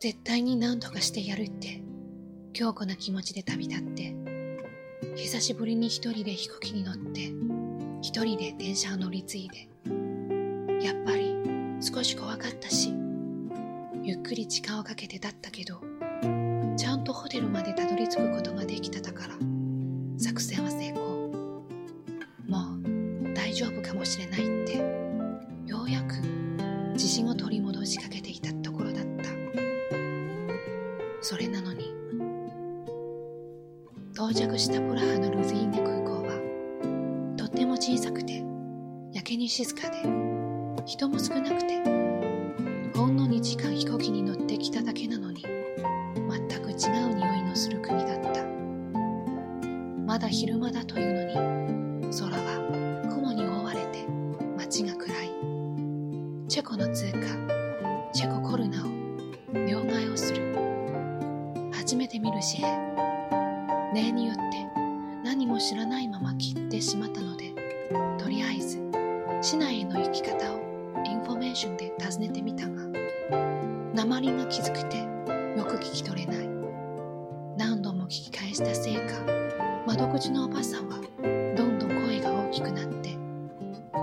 絶対に何とかしてやるって強固な気持ちで旅立って久しぶりに一人で飛行機に乗って一人で電車を乗り継いでやっぱり少し怖かったしゆっくり時間をかけてだったけどちゃんとホテルまでたどり着くことができただから作戦は成功。もう大丈夫かもしれない。着したプラハのルズイーネ空港はとっても小さくてやけに静かで人も少なくてほんの2時間飛行機に乗ってきただけなのに全く違う匂いのする国だった。まだ昼間だというのに空は雲に覆われて街が暗い。チェコの通貨チェココルナを両替をする。初めて見る紙幣。例によって何も知らないまま切ってしまったのでとりあえず市内への行き方をインフォメーションで尋ねてみたが訛りがきつくてよく聞き取れない。何度も聞き返したせいか窓口のおばさんはどんどん声が大きくなって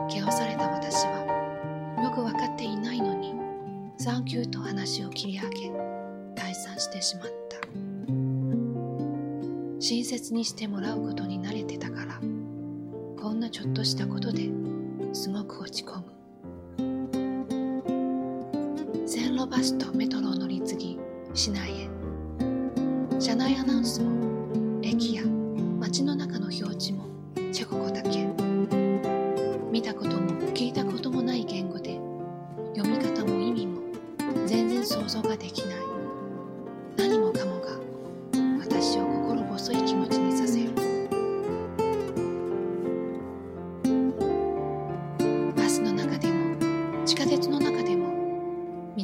気圧された私はよく分かっていないのにサンキューと話を切り上げ解散してしまった。親切にしてもらうことに慣れてたから。こんなちょっとしたことですごく落ち込む。線路バスとメトロを乗り継ぎ市内へ。車内アナウンスも駅や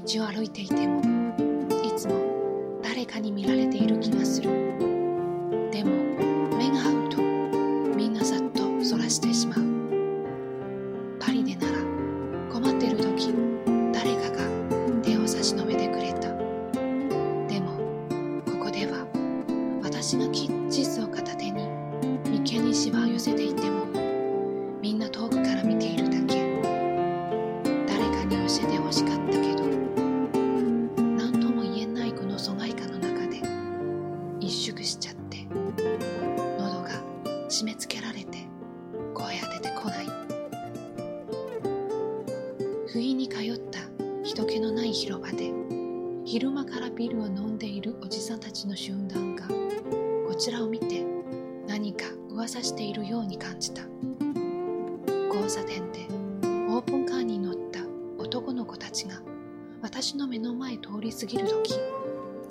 道を歩いていてもいつも誰かに見られている気がする。でも目が合うとみんなさっとそらしてしまう。パリでなら困ってる時誰かが手を差し伸べてくれた。でもここでは私が地図を片手に眉間にシワを寄せていても不意に通った人気のない広場で昼間からビールを飲んでいるおじさんたちの集団がこちらを見て何か噂しているように感じた交差点でオープンカーに乗った男の子たちが私の目の前通り過ぎる時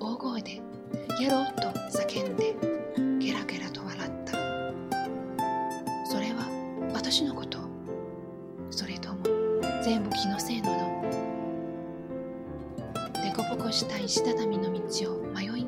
大声で「イエロー!」と叫んで気のせいなの。凸凹した石畳の道を迷い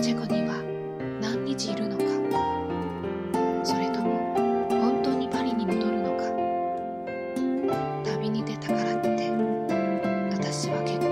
チェコには何日いるのか？それとも本当にパリに戻るのか？旅に出たからって私は結婚